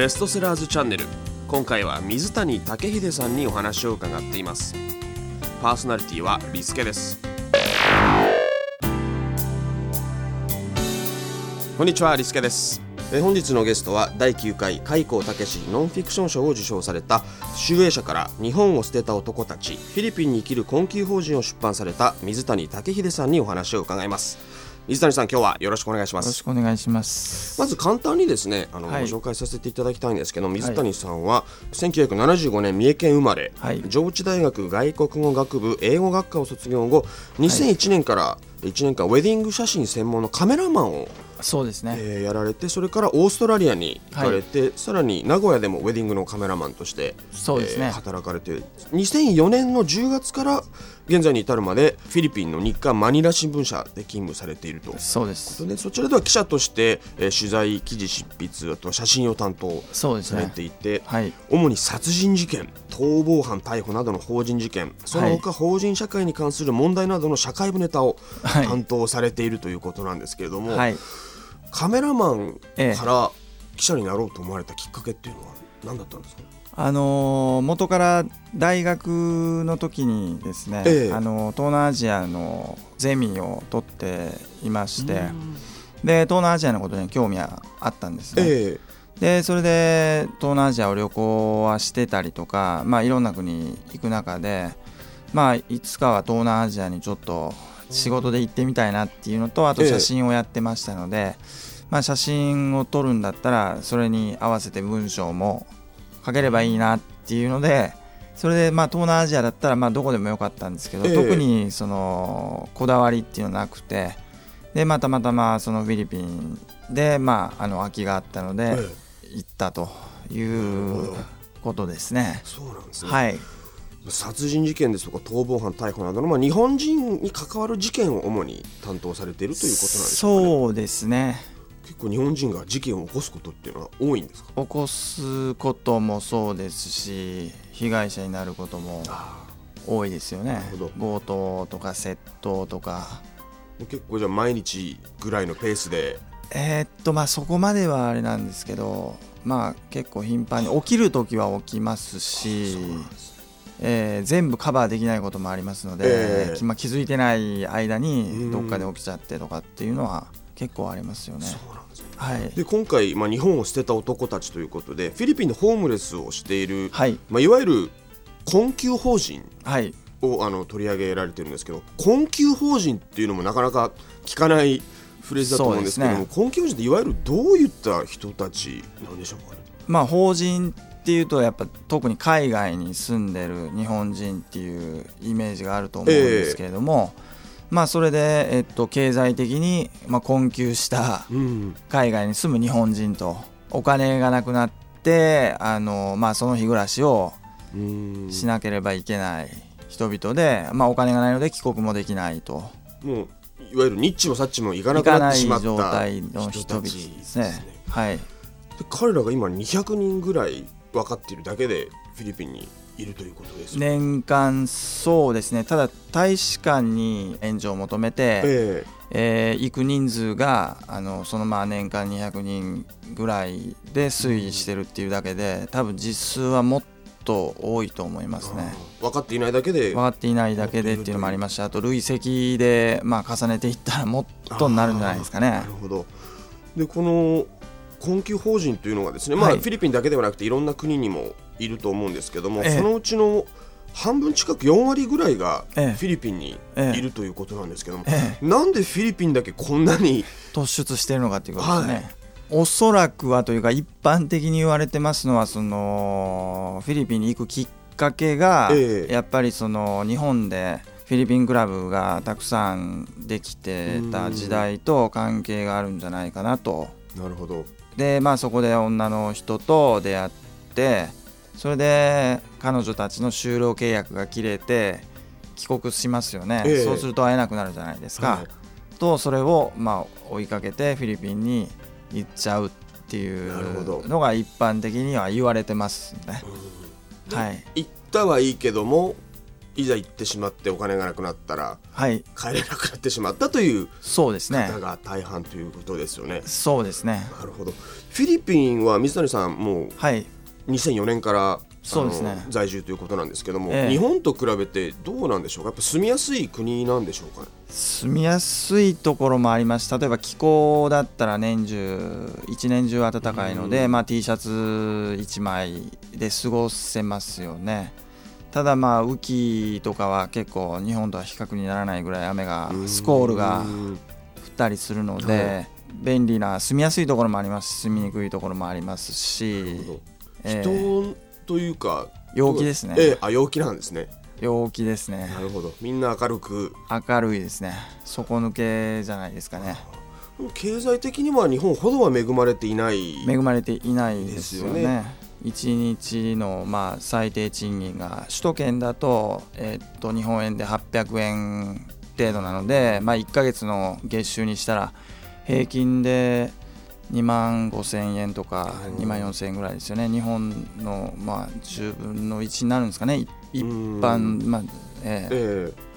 ベストセラーズチャンネル。今回は水谷武秀さんにお話を伺っています。パーソナリティはリスケです。こんにちはリスケです。え本日のゲストは第9回開口武史ノンフィクション賞を受賞された集英社から日本を捨てた男たちフィリピンに生きる困窮法人を出版された水谷武秀さんにお話を伺います。水谷さん今日はよろしくお願いします。よろしくお願いします。まず簡単にですねあの、はい。ご紹介させていただきたいんですけど水谷さんは1975年三重県生まれ、はい。上智大学外国語学部英語学科を卒業後2001年から1年間ウェディング写真専門のカメラマンを、そうですね、えーやられてそれからオーストラリアに行かれて、さらに名古屋でもウェディングのカメラマンとしてそうですね。えー働かれて2004年の10月から現在に至るまでフィリピンの日刊マニラ新聞社で勤務されていると。そうです。でそちらでは記者として、えー取材記事執筆あと写真を担当されていて、はい。主に殺人事件逃亡犯逮捕などの法人事件その他法人社会に関する問題などの社会部ネタをはい。担当されているということなんですけれども、はいカメラマンええ。から記者になろうと思われたきっかけっていうのは何だったんですか、あのー元から大学の時にですね、ええ。あのー東南アジアのゼミを取っていましてで東南アジアのことに興味はあったんですね、え。でそれで東南アジアを旅行はしてたりとか、まあ、いろんな国行く中で、まあ、いつかは東南アジアにちょっと仕事で行ってみたいなっていうのとあとええ。写真をやってましたので、まあ、写真を撮るんだったらそれに合わせて文章も書ければいいなっていうのでそれでまあ東南アジアだったらまあどこでもよかったんですけど、ええ。特にそのこだわりっていうのはなくてでまあたまたまそのフィリピンでまああの空きがあったので、ええ。行ったというどことですね。そうなんですね、はい、殺人事件ですとか逃亡犯逮捕などの、まあ、日本人に関わる事件を主に担当されているということなんですかねそうですね。結構日本人が事件を起こすことっていうのは多いんですか？起こすこともそうですし、被害者になることもあ多いですよね。強盗とか窃盗とか。あ結構じゃあ毎日ぐらいのペースで？えーっとまあそこまではあれなんですけど、まあ結構頻繁に起きる時は起きますしそう、なんですねえー全部カバーできないこともありますので、ええきまあ気づいてない間うんにどっかで起きちゃってとかっていうのは結構ありますよね。はい。で今回、まあ、日本を捨てた男たちということでフィリピンでホームレスをしている、はい。まあ、いわゆる困窮法人はい。をあの取り上げられてるんですけど困窮法人っていうのもなかなか聞かないフレーズだと思うんですけども、そうで困窮法人っていわゆるどういった人たちなんでしょうかね？まあ法人っていうとやっぱ特に海外に住んでる日本人っていうイメージがあると思うんですけれども、まあそれで、えっと、経済的に、まあ、困窮したうん。海外に住む日本人とお金がなくなってあの、まあ、その日暮らしをうん。しなければいけない人々で、まあ、お金がないので帰国もできないと。もういわゆるニッチもサッチもいかなくなってしまった状態の人々でたちすね。はいで彼らが今200人ぐらい分かっているだけでフィリピンにいるということです。年間そうですね。ただ大使館に援助を求めて、ええ。ー行く人数があのそのまあ年間200人ぐらいで推移してるっていうだけで多分実数はもっと多いと思いますね。え分かっていないだけで分かっていないだけでっていうのもありましたあと累積でまあ重ねていったらもっとになるんじゃないですかね。なるほど。でこの困窮法人というのがですね、まあ、はい。フィリピンだけではなくていろんな国にもいると思うんですけども、ええ。そのうちの半分近く4割ぐらいがフえ。えィリピンにええいるということなんですけども、ええ。なんでフィリピンだけこんなに突出してるのかっていうことですね、はい。おそらくはというか一般的に言われてますのはそのフィリピンに行くきっかけが、ええ。やっぱりその日本でフィリピンクラブがたくさんできてた時代と関係があるんじゃないかなと。なるほどでまあそこで女の人と出会ってそれで彼女たちの就労契約が切れて帰国しますよね、ええ。そうすると会えなくなるじゃないですか、はい。とそれをまあ追いかけてフィリピンに行っちゃうっていうのが一般的には言われてますね。ではい、行ったはいいけどもいざ行ってしまってお金がなくなったらはい。帰れなくなってしまったというそうですね。方が大半ということですよね。そうですね。なるほど。フィリピンは水谷さんもうはい。2004年からそうですね。在住ということなんですけども、ええ。日本と比べてどうなんでしょうか？やっぱ住みやすい国なんでしょうかね？住みやすいところもあります。例えば気候だったら年中一年中暖かいので、うん。まあ、T シャツ1枚で過ごせますよねただまあ雨季とかは結構日本とは比較にならないぐらい雨がスコールがうん降ったりするのはで便利な住みやすいところもありますし住みにくいところもありますし人というか陽気ですね。ええあ陽気なんですね。陽気ですね。なるほど。みんな明るく。明るいですね。底抜けじゃないですかね。経済的には日本ほどは恵まれていない。恵まれていないですよね。ですよ1日のまあ最低賃金が首都圏だと,、えーっと日本円で800円程度なので、まあ、1ヶ月の月収にしたら平均で2万5千円とかうん。2万4千円ぐらいですよね。日本のまあ10分の1になるんですかね。い一うん。般、まあええ。ええ。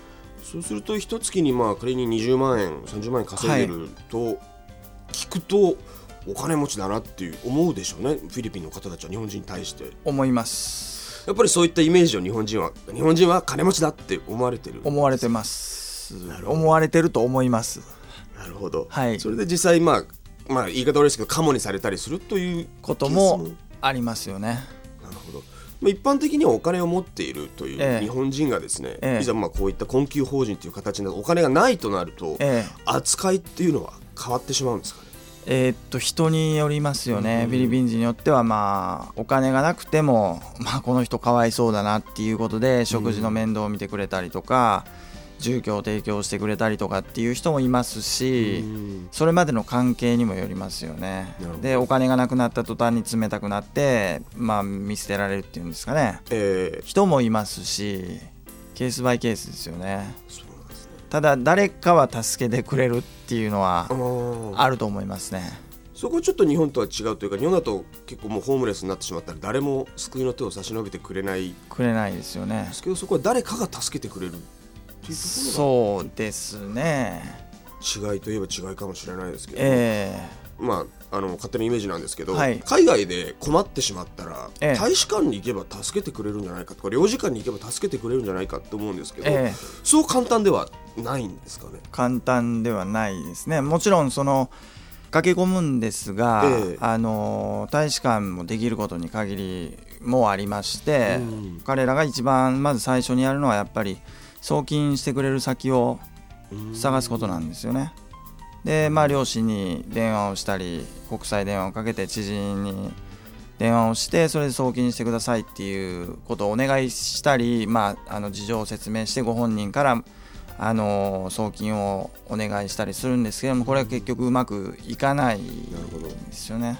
そうすると一月にまあ仮に20万円30万円稼いでると、聞くとお金持ちだなっていう思うでしょうね。フィリピンの方たちは日本人に対して。思います。やっぱりそういったイメージを日本人は日本人は金持ちだって思われてる。思われてます。思われてると思います。なるほど、はい。それで実際まあまあ言い方悪いですけどカモにされたりするということも。スありますよね。なるほど。まあ一般的にはお金を持っているといええ。う日本人がですね、ええ。いざまあこういった困窮法人という形でお金がないとなると、ええ。扱いっていうのは変わってしまうんですかね？えーっと人によりますよね、うんフィリピン人によってはまあお金がなくても、まあ、この人かわいそうだなっていうことで食事の面倒を見てくれたりとか、住居を提供してくれたりとかっていう人もいますし、うん。それまでの関係にもよりますよね。でお金がなくなった途端に冷たくなって、まあ、見捨てられるっていうんですかね。ええ人もいますしケースバイケースですよねただ誰かは助けてくれるっていうのはあると思いますね。そこはちょっと日本とは違うというか日本だと結構もうホームレスになってしまったら誰も救いの手を差し伸べてくれない。んくれないですよね。ですけどそこは誰かが助けてくれるっていうとこそうですね。違いといえば違いかもしれないですけど、えまああの勝手なイメージなんですけど、はい。海外で困ってしまったら、ええ。大使館に行けば助けてくれるんじゃないかとか領事館に行けば助けてくれるんじゃないかと思うんですけど、えええ。そう簡単ではないんですかね。簡単ではないですね。もちろんその駆け込むんですが、ええ。あの大使館もできることに限りもありまして、うん。彼らが一番まず最初にやるのはやっぱり送金してくれる先を探すことなんですよね。でまあ両親に電話をしたり国際電話をかけて知人に電話をしてそれで送金してくださいっていうことをお願いしたり、まあ、あの事情を説明してご本人からあの送金をお願いしたりするんですけどもこれは結局うまくいかないですよね。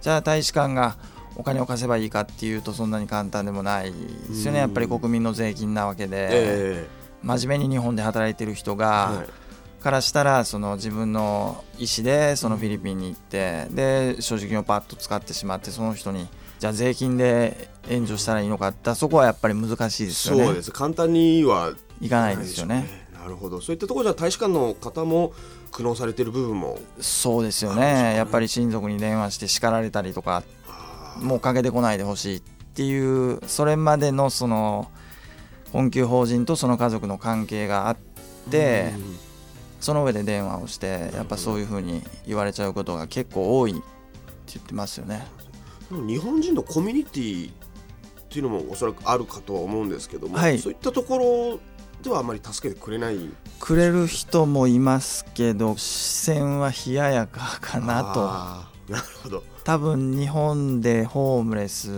じゃあ大使館がお金を貸せばいいかっていうとそんなに簡単でもないですよね。やっぱり国民の税金なわけで、え真面目に日本で働いてる人えが、はい。からしたらその自分の意思でそのフィリピンに行ってで所持金をパッと使ってしまってその人にじゃあ税金で援助したらいいのかってそこはやっぱり難しいですよね。そうです。簡単にはいかないですよねなるほど。そういったところじゃ大使館の方も苦悩されている部分も？そうですよね。ねやっぱり親族に電話して叱られたりとかもうかけてこないでほしいっていうそれまでのその困窮法人とその家族の関係があってうん。その上で電話をしてやっぱそういうふうに言われちゃうことが結構多いって言ってますよね。日本人のコミュニティっていうのもおそらくあるかとは思うんですけども、はい。そういったところではあまり助けてくれない？くれる人もいますけど視線は冷ややかかなと。なるほど。多分日本でホームレス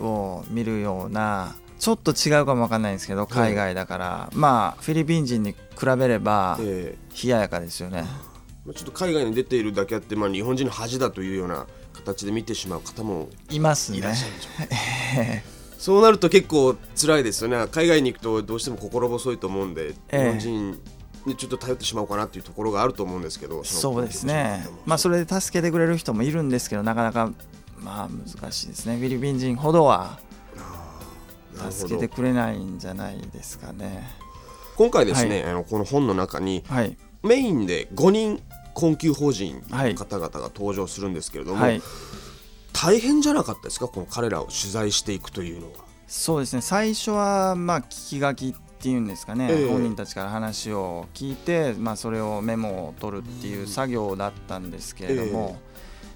を見るようなちょっと違うかもわかんないんですけど海外だから、まあフィリピン人に比べればえ冷ややかですよね。えまあちょっと海外に出ているだけあって、まあ、日本人の恥だというような形で見てしまう方もいますね。いらっしゃるでしょう、そうなると結構辛いですよね。海外に行くとどうしても心細いと思うんで、ええ。日本人にちょっと頼ってしまおうかなっていうところがあると思うんですけどのそうですね。まあそれで助けてくれる人もいるんですけどなかなかまあ難しいですね。フィリピン人ほどは助けてくれないんじゃないですかね。今回ですね、はい、あのこの本の中に、はい、メインで5人困窮法人の方々が登場するんですけれども、はい、大変じゃなかったですかこの彼らを取材していくというのは。そうですね最初はまあ聞き書きっていうんですかね、えー、本人たちから話を聞いて、まあ、それをメモを取るっていう作業だったんですけれども、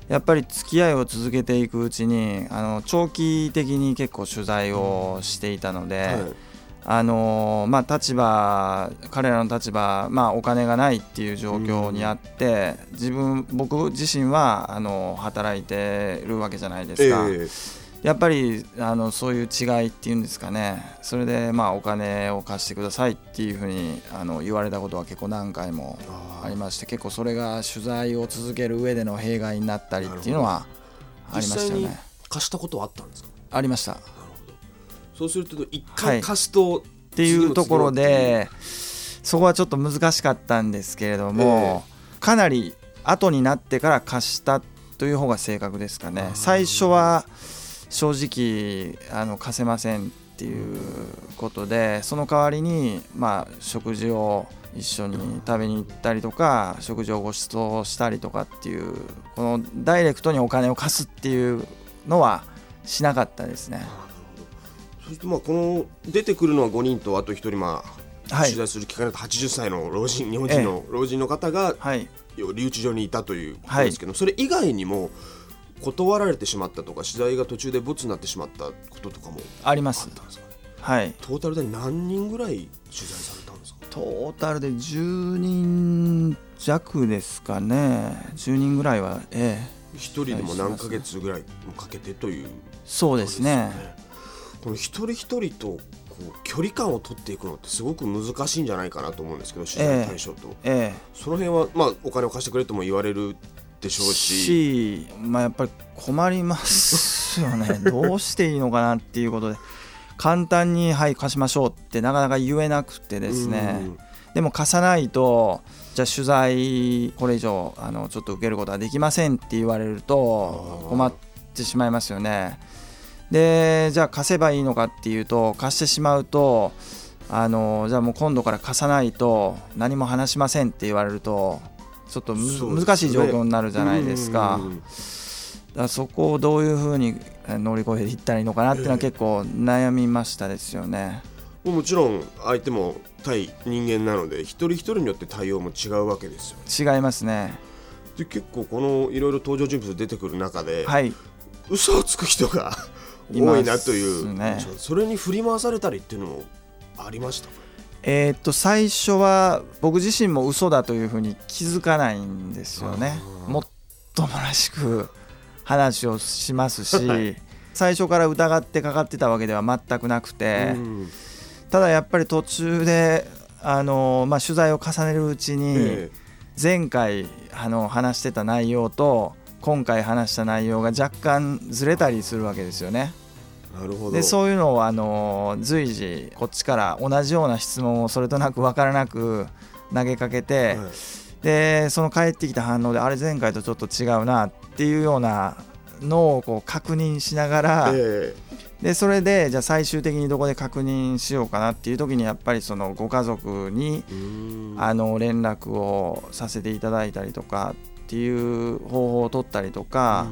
えー、やっぱり付き合いを続けていくうちにあの長期的に結構取材をしていたので。はいあのまあ、立場彼らの立場、まあ、お金がないっていう状況にあって、自分僕自身はあの働いてるわけじゃないですか、えー、やっぱりあのそういう違いっていうんですかね。それでまあお金を貸してくださいっていうふうにあの言われたことは結構何回もありまして結構それが取材を続ける上での弊害になったりっていうのはありましたよね。貸したことはあったんですか？ありましたそうすると一回貸すと、はい、っていう。ところでそこはちょっと難しかったんですけれども、えー、かなり後になってから貸したという方が正確ですかね。最初は正直あの貸せませんっていうことでその代わりに、まあ、食事を一緒に食べに行ったりとか食事をご馳走したりとかっていうこのダイレクトにお金を貸すっていうのはしなかったですね。そしてまあこの出てくるのは5人とあと1人まあ、はい、取材する機会だと80歳の老人日本人の老人の方が、はい、留置場にいたということですけど、はい、それ以外にも断られてしまったとか取材が途中でボツになってしまったこととかもあります。はい。トータルで何人ぐらい取材されたんですか？トータルで10人弱ですかね。10人ぐらいはええ。一人でも何ヶ月ぐらいかけてという、ね、そうですねこの一人一人とこう距離感を取っていくのってすごく難しいんじゃないかなと思うんですけど取材対象と、ええ。え、その辺は、まあ、お金を貸してくれとも言われるでしょうし。まあ、やっぱり困りますよね。どうしていいのかなっていうことで。簡単に「はい貸しましょう」ってなかなか言えなくてですね、でも貸さないとじゃあ取材これ以上あのちょっと受けることはできませんって言われると困ってしまいますよね。でじゃあ貸せばいいのかっていうと貸してしまうとあのじゃあもう今度から貸さないと何も話しませんって言われるとちょっと、ね、難しい状況になるじゃないですか。だそこをどういうふうに乗り越えていったらいいのかなっていうのは結構悩みましたですよね。もちろん相手も対人間なので一人一人によって対応も違うわけですよ、違いますね。で結構このいろいろ登場人物出てくる中で、はい、嘘をつく人が多いなという、ね、それに振り回されたりっていうのもありましたえー、っと最初は僕自身も嘘だというふうに気づかないんですよね。もっともらしく話をしますし 最初から疑ってかかってたわけでは全くなくて、ただやっぱり途中であの、まあ、取材を重ねるうちに前回あの話してた内容と今回話した内容が若干ずれたりするわけですよね。なるほど。でそういうのをあの随時こっちから同じような質問をそれとなく分からなく投げかけて、はい、でその返ってきた反応であれ前回とちょっと違うなっていうようなのをこう確認しながら、えー、でそれでじゃあ最終的にどこで確認しようかなっていう時にやっぱりそのご家族にあの連絡をさせていただいたりとかっていう方法を取ったりとか。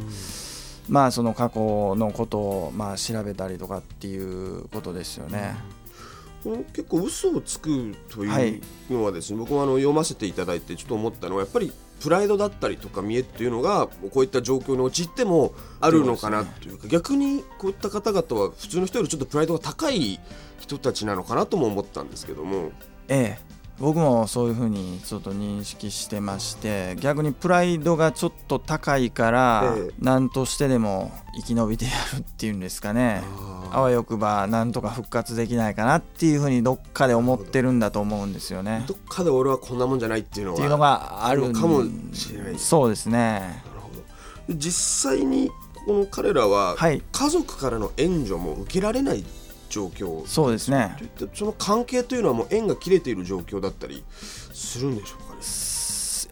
まあその過去のことをまあ調べたりとかっていうことですよね。結構嘘をつくというのはですね、はい、僕もあの読ませていただいてちょっと思ったのはやっぱりプライドだったりとか見栄っていうのがこういった状況に陥ってもあるのかなというか、ね、逆にこういった方々は普通の人よりちょっとプライドが高い人たちなのかなとも思ったんですけども。ええ僕もそういうふうにちょっと認識してまして逆にプライドがちょっと高いから何としてでも生き延びてやるっていうんですかね。あわよくばなんとか復活できないかなっていうふうにどっかで思ってるんだと思うんですよね。どっかで俺はこんなもんじゃないっていうのはっていうのがあるかもしれない。そうですね。なるほど。実際にこの彼らは家族からの援助も受けられない状況。そうですね。その関係というのはもう縁が切れている状況だったりするんでしょうかね？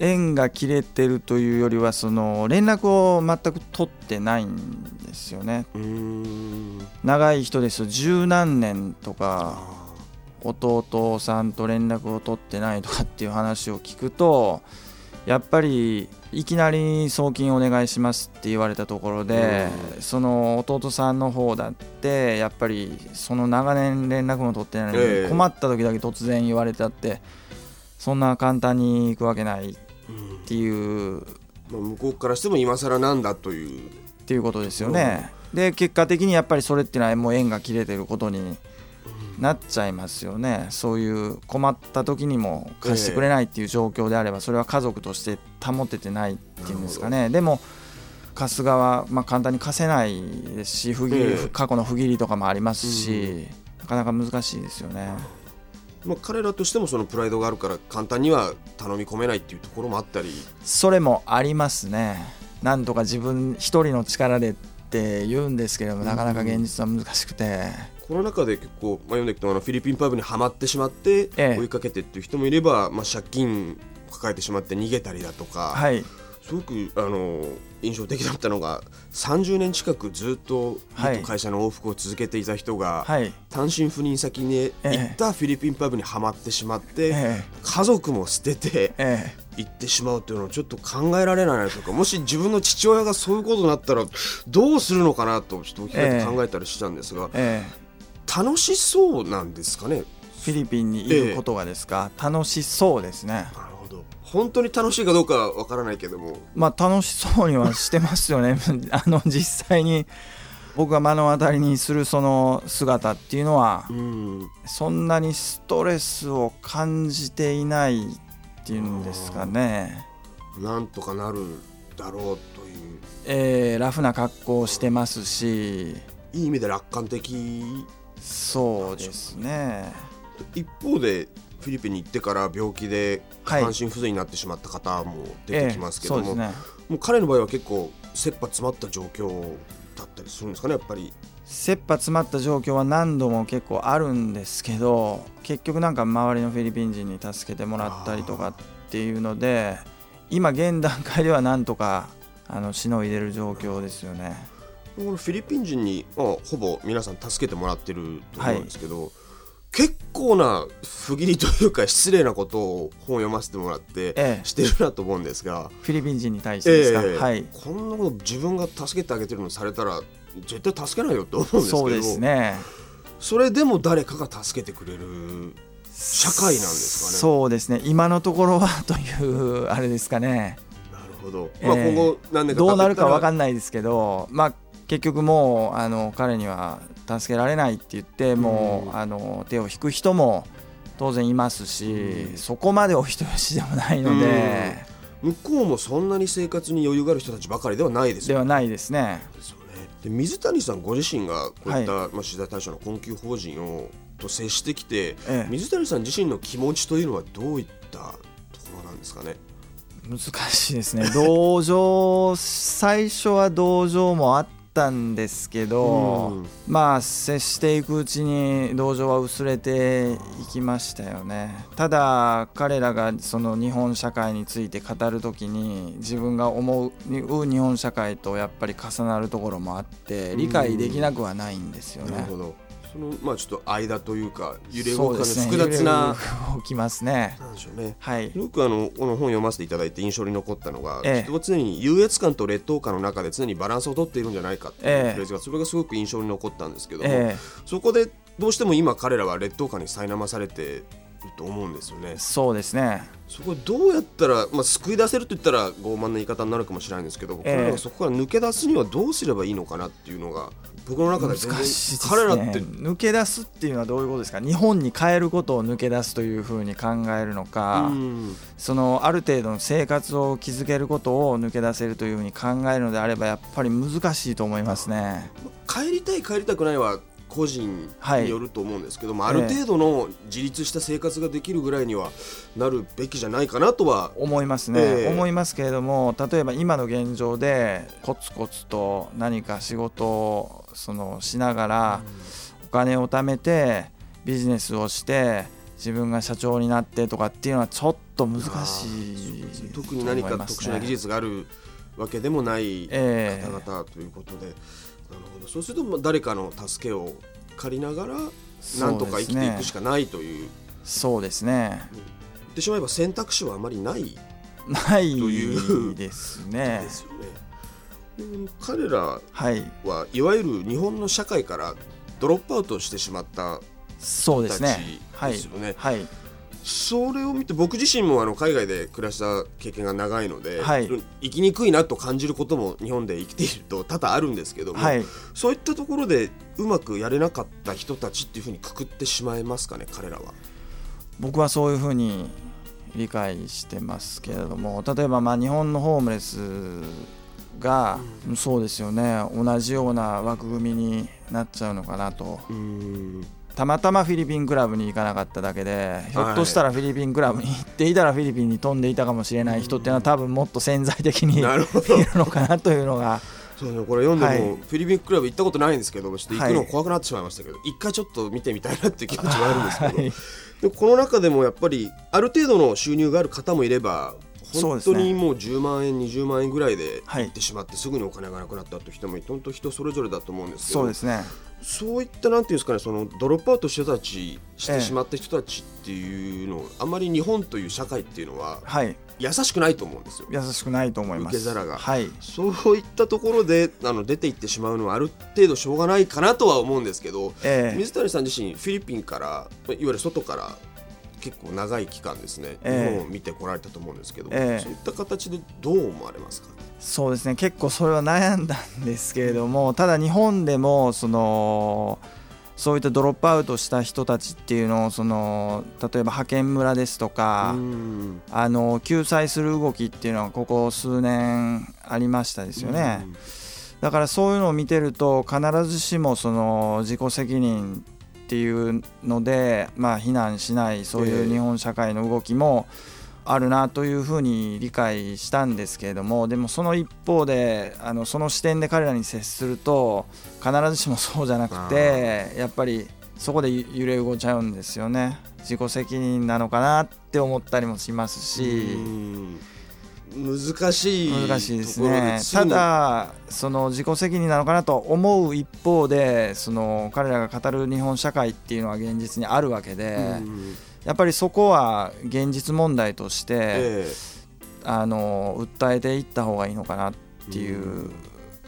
縁が切れてるというよりはその連絡を全く取ってないんですよね。長い人ですと十何年とか弟さんと連絡を取ってないとかっていう話を聞くとやっぱりいきなり送金お願いしますって言われたところで、その弟さんの方だってやっぱりその長年連絡も取ってないので困った時だけ突然言われたってそんな簡単にいくわけないっていう、まあ、向こうからしても今更なんだという。っていうことですよね。で結果的にやっぱりそれっていうのはもう縁が切れてることになっちゃいますよね。そういう困った時にも貸してくれないっていう状況であればそれは家族として保ててないっていうんですかね。でも貸す側、まあ、簡単に貸せないですし不義過去の不義理とかもありますし、なかなか難しいですよね。まあ、彼らとしてもそのプライドがあるから簡単には頼み込めないっていうところもあったり。それもありますね。なんとか自分一人の力でって言うんですけれども、なかなか現実は難しくて。この中で結構、まあ、読んでいくとあのフィリピンパブにはまってしまって追いかけてっていう人もいれば、まあ、借金抱えてしまって逃げたりだとか、はい、すごくあの印象的だったのが30年近くずっと会社の往復を続けていた人が、はい、単身赴任先に行ったフィリピンパブにはまってしまって、え家族も捨てて、行ってしまうというのはちょっと考えられないとかもし自分の父親がそういうことになったらどうするのかなとちょっと置き換えて考えたりしたんですが、楽しそうなんですかね？フィリピンにいることがですか、楽しそうですね。本当に楽しいかどうかわからないけども。まあ楽しそうにはしてますよね。あの実際に僕が目の当たりにするその姿っていうのは、うん、そんなにストレスを感じていないっていうんですかね。なんとかなるだろうという。えー、ラフな格好をしてますし。いい意味で楽観的。そうですね。一方でフィリピンに行ってから病気で下半身不全になってしまった方も出てきますけども、はいえね、もう彼の場合は結構切羽詰まった状況だったりするんですかねやっぱり。切羽詰まった状況は何度も結構あるんですけど結局なんか周りのフィリピン人に助けてもらったりとかっていうので今現段階ではなんとかあのしのいでる状況ですよね。このフィリピン人に、まあ、ほぼ皆さん助けてもらってると思うんですけど、はい。結構な不義理というか失礼なことを本を読ませてもらってしてるなと思うんですが、フィリピン人に対してですか、えー、はい、こんなこと自分が助けてあげてるのされたら絶対助けないよと思うんですけど。そうですね。それでも誰かが助けてくれる社会なんですかね。そうですね。今のところはというあれですかね。なるほど、まあ、今後何年かどうなるか分かんないですけどまあ結局もうあの彼には助けられないって言ってもう、あの手を引く人も当然いますし、そこまでお人よしでもないので、向こうもそんなに生活に余裕がある人たちばかりではないですよね。ではないですね。で水谷さんご自身がこういった、はい、まあ、取材対象の困窮法人をと接してきて、ええ、水谷さん自身の気持ちというのはどういったところなんですかね？難しいですね。同情最初は同情もあっったんですけど、うん、まあ接していくうちに同情は薄れていきましたよね。ただ彼らがその日本社会について語る時に自分が思う日本社会とやっぱり重なるところもあって理解できなくはないんですよね。なるほどそのまあちょっと間というか揺れ動く複雑な、動きますね。なんでしょうね。はい。よくあのこの本読ませていただいて印象に残ったのが、ええ、人は常に優越感と劣等感の中で常にバランスを取っているんじゃないかっていうフレーズが、それがすごく印象に残ったんですけども、え、そこでどうしても今彼らは劣等感に苛まされてと思うんですよね。そうですね。そこどうやったら、まあ、救い出せると言ったら傲慢な言い方になるかもしれないんですけど、えー、そこから抜け出すにはどうすればいいのかなっていうのが僕の中で全然、ね、彼らって。抜け出すっていうのはどういうことですか？日本に帰ることを抜け出すというふうに考えるのか、そのある程度の生活を築けることを抜け出せるというふうに考えるのであればやっぱり難しいと思いますね。帰りたい帰りたくないは個人によると思うんですけども、はい、ある程度の自立した生活ができるぐらいにはなるべきじゃないかなとは思いますね、えー、思いますけれども例えば今の現状でコツコツと何か仕事をそのしながらお金を貯めてビジネスをして自分が社長になってとかっていうのはちょっと難しい、特に何か特殊な技術があるわけでもない方々ということで、えー、ほど。そうすると誰かの助けを借りながらなんとか生きていくしかないという。そうですね。言ってしまえば選択肢はあまりない。ないですね。ですよね。彼らは、はい、いわゆる日本の社会からドロップアウトしてしまったそうですね。ですよね。はい、それを見て僕自身もあの海外で暮らした経験が長いので、はい、生きにくいなと感じることも日本で生きていると多々あるんですけども、はい、そういったところでうまくやれなかった人たちっていうふうにくくってしまいますかね彼らは？僕はそういうふうに理解してますけれども例えばまあ日本のホームレスが、うん、そうですよね。同じような枠組みになっちゃうのかなと。たまたまフィリピンクラブに行かなかっただけでひょっとしたらフィリピンクラブに行っていたらフィリピンに飛んでいたかもしれない人っていうのは多分もっと潜在的に いるのかなというのが。そうね、これ読んでも、はい、フィリピンクラブ行ったことないんですけどちょっと行くの怖くなってしまいましたけど、はい、一回ちょっと見てみたいなっていう気持ちはあるんですけど、はい、でこの中でもやっぱりある程度の収入がある方もいれば本当にもう10万円、20万円ぐらいで行ってしまって、すぐにお金がなくなったという人も本当人それぞれだと思うんですけど。そうですねそういったなんていうんですかねそのドロップアウトしてたちしてしまった人たちっていうの、ええ、あまり日本という社会っていうのは、はい、優しくないと思うんですよ。優しくないと思います。受け皿が、はい、そういったところであの出ていってしまうのはある程度しょうがないかなとは思うんですけど、え、水谷さん自身フィリピンからいわゆる外から結構長い期間ですね、日本を見てこられたと思うんですけど、えー、そういった形でどう思われますか？そうですね。結構それは悩んだんですけれども ただ日本でもそのそういったドロップアウトした人たちっていうのをその例えば派遣村ですとかあの救済する動きっていうのはここ数年ありましたですよね。だからそういうのを見てると必ずしもその自己責任っていうので、まあ、非難しないそういう日本社会の動きもあるなというふうに理解したんですけれどもでもその一方であのその視点で彼らに接すると必ずしもそうじゃなくてやっぱりそこで揺れ動いちゃうんですよね。自己責任なのかなって思ったりもしますし。難しい難しいですね。ただその自己責任なのかなと思う一方でその彼らが語る日本社会っていうのは現実にあるわけで、やっぱりそこは現実問題として、えー、あの訴えていった方がいいのかなっていう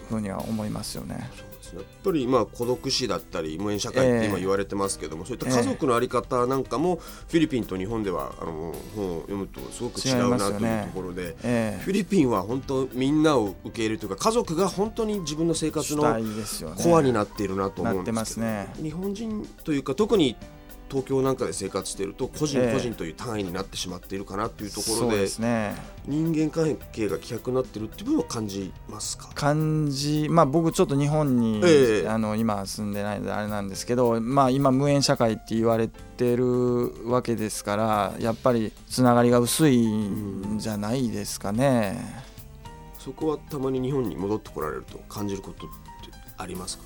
ふうには思いますよね。やっぱり今孤独死だったり無縁社会って今言われてますけども、えー、そういった家族の在り方なんかもフィリピンと日本ではあの本を読むとすごく違うなというところで、ねえ。ー、フィリピンは本当みんなを受け入れるというか家族が本当に自分の生活のコアになっているなと思うんですけど、ね、日本人というか特に東京なんかで生活していると個人個人という単位になってしまっているかなというところで,、ね、人間関係が希薄になっているっていう部分を感じますか？感じ、まあ、僕ちょっと日本に、えー、あの今住んでないのであれなんですけど、まあ、今無縁社会って言われてるわけですからやっぱりつながりが薄いんじゃないですかね。そこはたまに日本に戻ってこられると感じることありますか？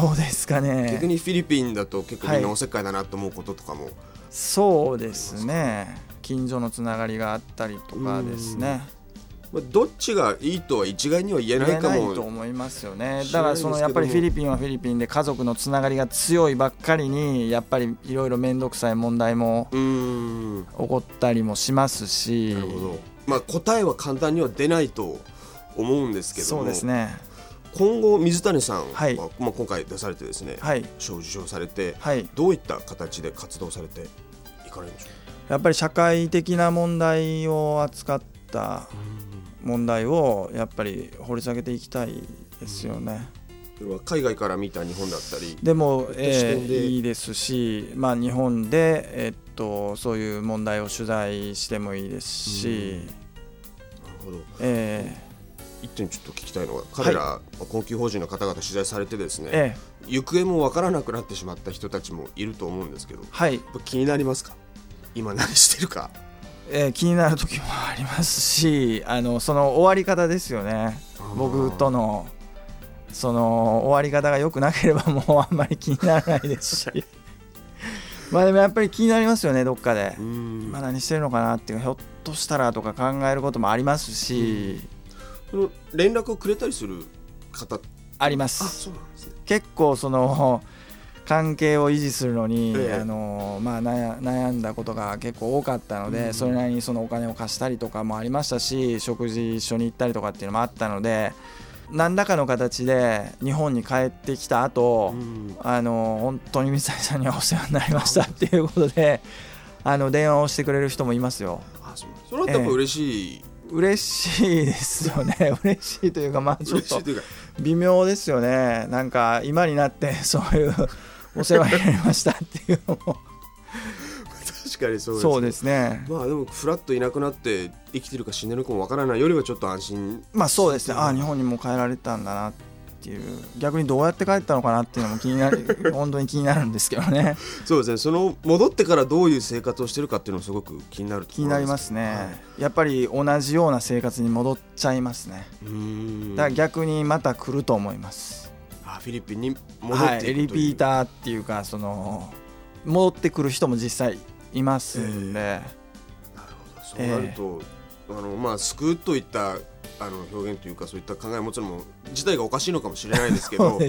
どうですかね。逆にフィリピンだと結構みんなおせっかいだなと思うこととかも、はい、そうですね。近所のつながりがあったりとかですね。まあ、どっちがいいとは一概には言えないかもと思いますよね。だからそのやっぱりフィリピンはフィリピンで家族のつながりが強いばっかりにやっぱりいろいろ面倒くさい問題も起こったりもしますし。なるほど、まあ、答えは簡単には出ないと思うんですけどそうですね今後水谷さんは、はい、まあ、今回出されてですね、はい、賞を受賞されて、はい、どういった形で活動されていかれるんでしょうやっぱり社会的な問題を扱った問題をやっぱり掘り下げていきたいですよね。海外から見た日本だったりでも、えー、いいですし、まあ、日本で、えー、っとそういう問題を取材してもいいですし、なるほど、えー一点ちょっと聞きたいのは彼ら、はい、困窮法人の方々取材されてですね、ええ、行方も分からなくなってしまった人たちもいると思うんですけど、はい、気になりますか？今何してるか、えー、気になる時もありますしあのその終わり方ですよね。僕とのその終わり方が良くなければ もうあんまり気にならないですし。まあでもやっぱり気になりますよねどっかで。うん。今何してるのかなっていうひょっとしたらとか考えることもありますし、その連絡をくれたりする方ありまあすそうなんですね。結構その関係を維持するのに、ええ。あのまあ、悩悩んだことが結構多かったので、うん。それなりにそのお金を貸したりとかもありましたし食事一緒に行ったりとかっていうのもあったので何らかの形で日本に帰ってきた後、うん。あの本当に水谷さんにはお世話になりましたっていうことであの電話をしてくれる人もいますよ。あそう。それはやっぱ嬉しい、嬉しいですよね。嬉しいというかまあちょっと微妙ですよね。なんか今になって そういうお世話になりましたっていうのも。確かにそうですそうですね。まあでもフラッといなくなって生きてるか死んでるかもわからないよりはちょっと安心まあそうですね。ああ日本にもう帰られたんだなっていう。逆にどうやって帰ったのかなっていうのも気になる。本当に気になるんですけどね。そうですね。その戻ってからどういう生活をしてるかっていうのもすごく気になる気になりますね、やっぱり同じような生活に戻っちゃいますね。だから逆にまた来ると思います、あフィリピンに戻はい、リっていくという、ピーターっていうかその戻ってくる人も実際いますんで、なるほど。そうなると、あのまあ救うといったあの表現というかそういった考えはもちろん自体がおかしいのかもしれないですけど ね。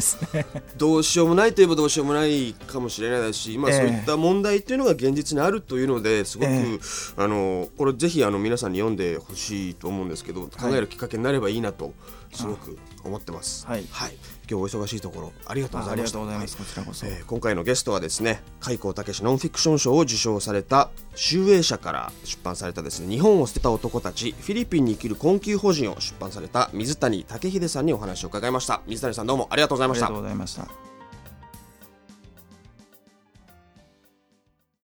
どうしようもないといえばどうしようもないかもしれないですし、まあ、ええ。そういった問題っていうのが現実にあるというのですごく、え。あのこれぜひあの皆さんに読んでほしいと思うんですけど考えるきっかけになればいいなとすごく思ってます。はい。今日お忙しいところありがとうごあありざいました。がとうございます、こちらこそ、えー今回のゲストはですね開光武ノンフィクション賞を受賞された集英社から出版されたですね日本を捨てた男たちフィリピンに生きる困窮法人を出版された水谷武秀さんにお話を伺いました。水谷さんどうもありがとうございました。ありがとうございました